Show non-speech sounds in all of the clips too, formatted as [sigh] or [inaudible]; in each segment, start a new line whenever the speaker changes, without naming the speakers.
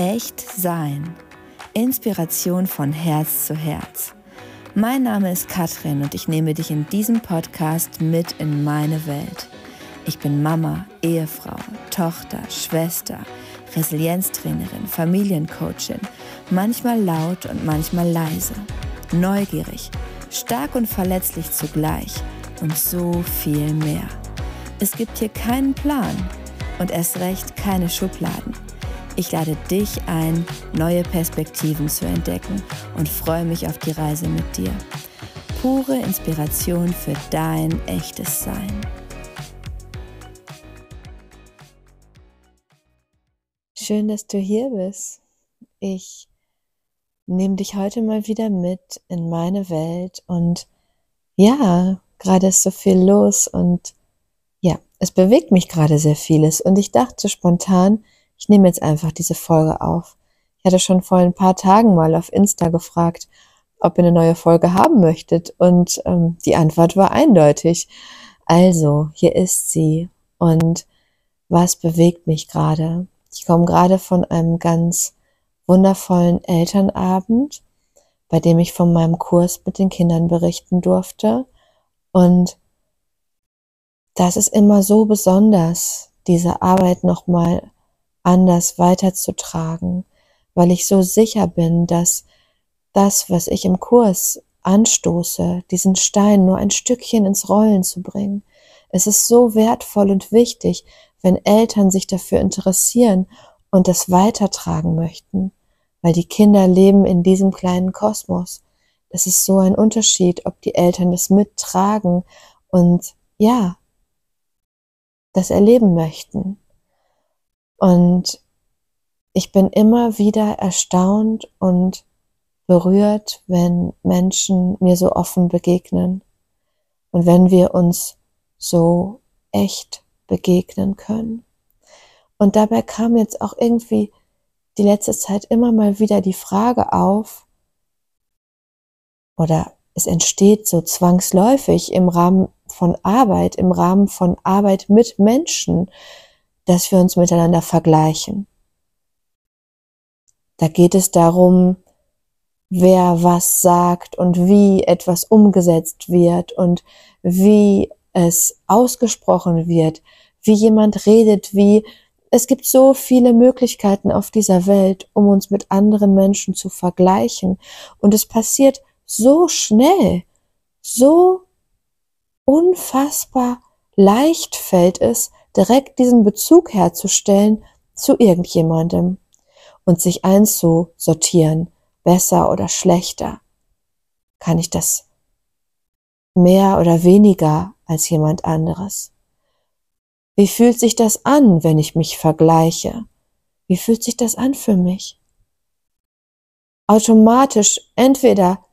Echt sein. Inspiration von Herz zu Herz. Mein Name ist Katrin und ich nehme dich in diesem Podcast mit in meine Welt. Ich bin Mama, Ehefrau, Tochter, Schwester, Resilienztrainerin, Familiencoachin, manchmal laut und manchmal leise, neugierig, stark und verletzlich zugleich und so viel mehr. Es gibt hier keinen Plan und erst recht keine Schubladen. Ich lade dich ein, neue Perspektiven zu entdecken und freue mich auf die Reise mit dir. Pure Inspiration für dein echtes Sein. Schön, dass du hier bist. Ich nehme dich heute mal wieder mit in meine Welt und ja, gerade ist so viel los und ja, es bewegt mich gerade sehr vieles und ich dachte spontan, ich nehme jetzt einfach diese Folge auf. Ich hatte schon vor ein paar Tagen mal auf Insta gefragt, ob ihr eine neue Folge haben möchtet. Und ähm, die Antwort war eindeutig. Also, hier ist sie. Und was bewegt mich gerade? Ich komme gerade von einem ganz wundervollen Elternabend, bei dem ich von meinem Kurs mit den Kindern berichten durfte. Und das ist immer so besonders, diese Arbeit nochmal anders weiterzutragen, weil ich so sicher bin, dass das, was ich im Kurs anstoße, diesen Stein nur ein Stückchen ins Rollen zu bringen. Es ist so wertvoll und wichtig, wenn Eltern sich dafür interessieren und das weitertragen möchten, weil die Kinder leben in diesem kleinen Kosmos. Es ist so ein Unterschied, ob die Eltern das mittragen und ja, das erleben möchten. Und ich bin immer wieder erstaunt und berührt, wenn Menschen mir so offen begegnen und wenn wir uns so echt begegnen können. Und dabei kam jetzt auch irgendwie die letzte Zeit immer mal wieder die Frage auf, oder es entsteht so zwangsläufig im Rahmen von Arbeit, im Rahmen von Arbeit mit Menschen, dass wir uns miteinander vergleichen. Da geht es darum, wer was sagt und wie etwas umgesetzt wird und wie es ausgesprochen wird, wie jemand redet, wie es gibt so viele Möglichkeiten auf dieser Welt, um uns mit anderen Menschen zu vergleichen. Und es passiert so schnell, so unfassbar leicht fällt es, direkt diesen Bezug herzustellen zu irgendjemandem und sich einzusortieren, besser oder schlechter. Kann ich das mehr oder weniger als jemand anderes? Wie fühlt sich das an, wenn ich mich vergleiche? Wie fühlt sich das an für mich? Automatisch entweder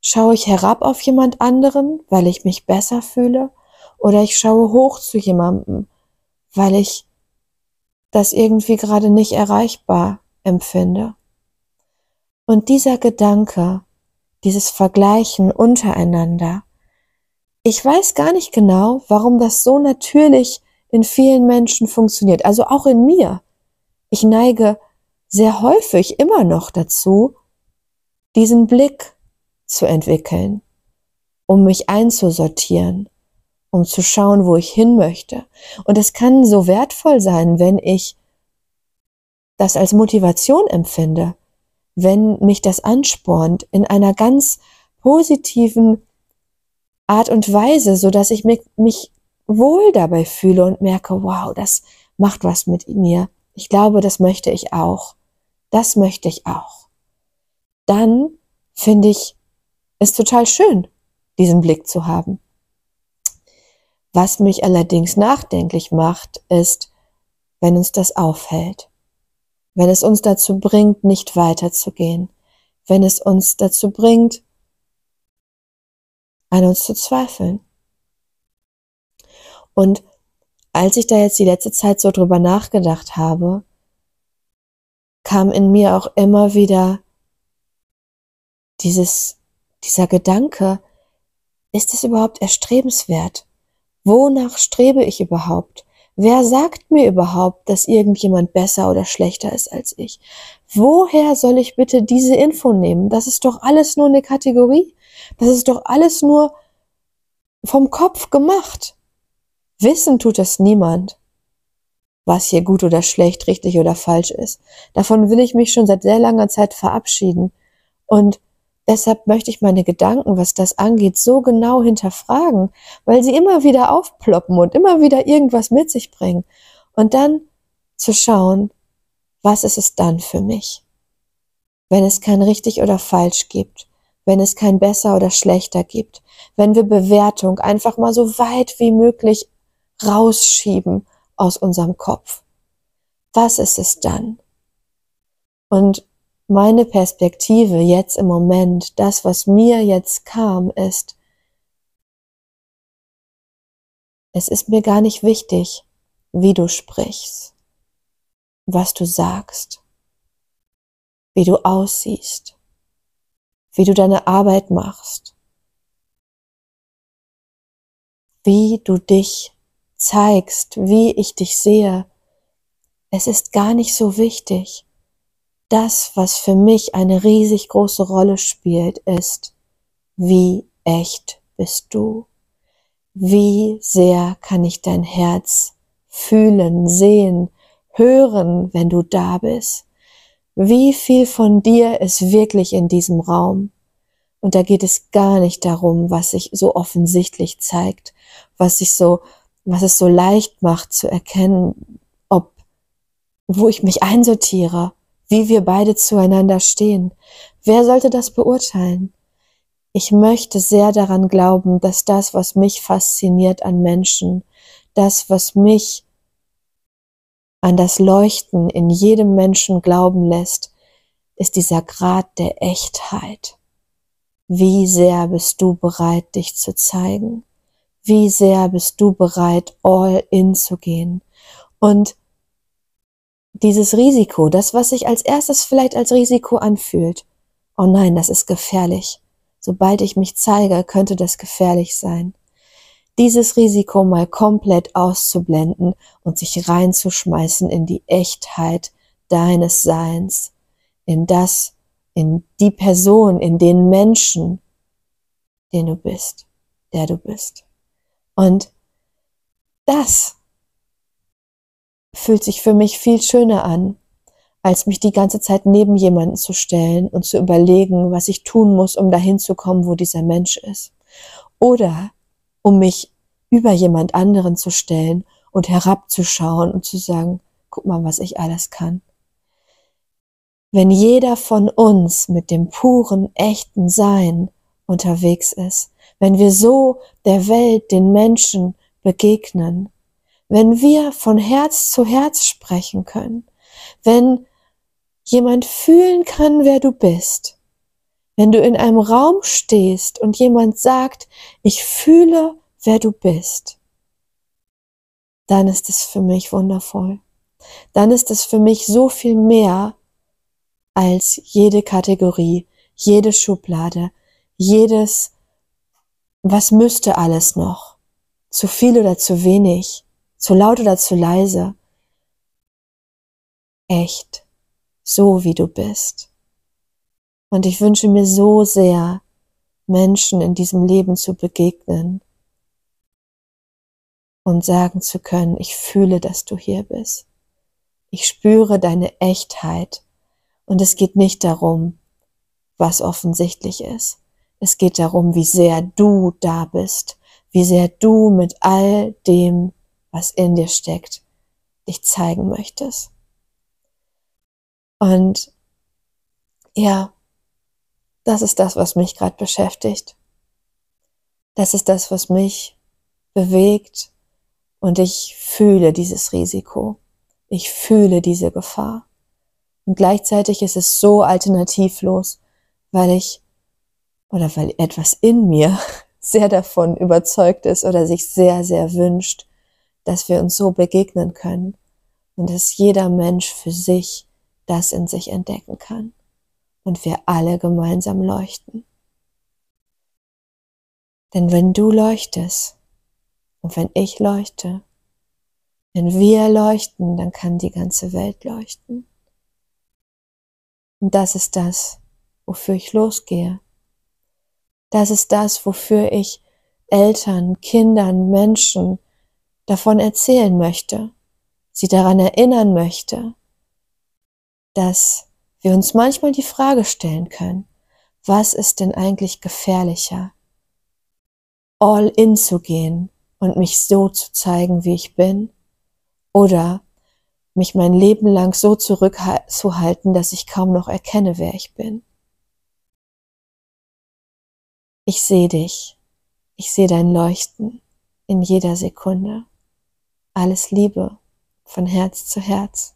schaue ich herab auf jemand anderen, weil ich mich besser fühle, oder ich schaue hoch zu jemandem, weil ich das irgendwie gerade nicht erreichbar empfinde. Und dieser Gedanke, dieses Vergleichen untereinander, ich weiß gar nicht genau, warum das so natürlich in vielen Menschen funktioniert, also auch in mir. Ich neige sehr häufig immer noch dazu, diesen Blick zu entwickeln, um mich einzusortieren, um zu schauen, wo ich hin möchte. Und es kann so wertvoll sein, wenn ich das als Motivation empfinde, wenn mich das anspornt in einer ganz positiven Art und Weise, so dass ich mich, mich wohl dabei fühle und merke, wow, das macht was mit mir. Ich glaube, das möchte ich auch. Das möchte ich auch. Dann finde ich es total schön, diesen Blick zu haben. Was mich allerdings nachdenklich macht, ist, wenn uns das aufhält, wenn es uns dazu bringt, nicht weiterzugehen, wenn es uns dazu bringt, an uns zu zweifeln. Und als ich da jetzt die letzte Zeit so drüber nachgedacht habe, kam in mir auch immer wieder dieses, dieser Gedanke, ist es überhaupt erstrebenswert? Wonach strebe ich überhaupt? Wer sagt mir überhaupt, dass irgendjemand besser oder schlechter ist als ich? Woher soll ich bitte diese Info nehmen? Das ist doch alles nur eine Kategorie. Das ist doch alles nur vom Kopf gemacht. Wissen tut es niemand, was hier gut oder schlecht, richtig oder falsch ist. Davon will ich mich schon seit sehr langer Zeit verabschieden. Und deshalb möchte ich meine Gedanken, was das angeht, so genau hinterfragen, weil sie immer wieder aufploppen und immer wieder irgendwas mit sich bringen. Und dann zu schauen, was ist es dann für mich? Wenn es kein richtig oder falsch gibt, wenn es kein besser oder schlechter gibt, wenn wir Bewertung einfach mal so weit wie möglich rausschieben aus unserem Kopf. Was ist es dann? Und meine Perspektive jetzt im Moment, das, was mir jetzt kam, ist, es ist mir gar nicht wichtig, wie du sprichst, was du sagst, wie du aussiehst, wie du deine Arbeit machst, wie du dich zeigst, wie ich dich sehe. Es ist gar nicht so wichtig. Das, was für mich eine riesig große Rolle spielt, ist, wie echt bist du? Wie sehr kann ich dein Herz fühlen, sehen, hören, wenn du da bist? Wie viel von dir ist wirklich in diesem Raum? Und da geht es gar nicht darum, was sich so offensichtlich zeigt, was sich so was es so leicht macht zu erkennen, ob, wo ich mich einsortiere, wie wir beide zueinander stehen. Wer sollte das beurteilen? Ich möchte sehr daran glauben, dass das, was mich fasziniert an Menschen, das, was mich an das Leuchten in jedem Menschen glauben lässt, ist dieser Grad der Echtheit. Wie sehr bist du bereit, dich zu zeigen? wie sehr bist du bereit, all in zu gehen. Und dieses Risiko, das, was sich als erstes vielleicht als Risiko anfühlt, oh nein, das ist gefährlich. Sobald ich mich zeige, könnte das gefährlich sein. Dieses Risiko mal komplett auszublenden und sich reinzuschmeißen in die Echtheit deines Seins, in das, in die Person, in den Menschen, den du bist, der du bist. Und das fühlt sich für mich viel schöner an, als mich die ganze Zeit neben jemanden zu stellen und zu überlegen, was ich tun muss, um dahin zu kommen, wo dieser Mensch ist. Oder um mich über jemand anderen zu stellen und herabzuschauen und zu sagen, guck mal, was ich alles kann. Wenn jeder von uns mit dem puren, echten Sein unterwegs ist, wenn wir so der Welt, den Menschen begegnen, wenn wir von Herz zu Herz sprechen können, wenn jemand fühlen kann, wer du bist, wenn du in einem Raum stehst und jemand sagt, ich fühle, wer du bist, dann ist es für mich wundervoll. Dann ist es für mich so viel mehr als jede Kategorie, jede Schublade, jedes was müsste alles noch? Zu viel oder zu wenig? Zu laut oder zu leise? Echt, so wie du bist. Und ich wünsche mir so sehr, Menschen in diesem Leben zu begegnen und sagen zu können, ich fühle, dass du hier bist. Ich spüre deine Echtheit und es geht nicht darum, was offensichtlich ist. Es geht darum, wie sehr du da bist, wie sehr du mit all dem, was in dir steckt, dich zeigen möchtest. Und ja, das ist das, was mich gerade beschäftigt. Das ist das, was mich bewegt und ich fühle dieses Risiko. Ich fühle diese Gefahr. Und gleichzeitig ist es so alternativlos, weil ich oder weil etwas in mir [laughs] sehr davon überzeugt ist oder sich sehr, sehr wünscht, dass wir uns so begegnen können und dass jeder Mensch für sich das in sich entdecken kann und wir alle gemeinsam leuchten. Denn wenn du leuchtest und wenn ich leuchte, Wenn wir leuchten, dann kann die ganze Welt leuchten. Und das ist das, wofür ich losgehe. Das ist das, wofür ich Eltern, Kindern, Menschen davon erzählen möchte, sie daran erinnern möchte, dass wir uns manchmal die Frage stellen können, was ist denn eigentlich gefährlicher? All in zu gehen und mich so zu zeigen, wie ich bin, oder mich mein Leben lang so zurückzuhalten, dass ich kaum noch erkenne, wer ich bin. Ich sehe dich, ich sehe dein Leuchten in jeder Sekunde. Alles Liebe von Herz zu Herz.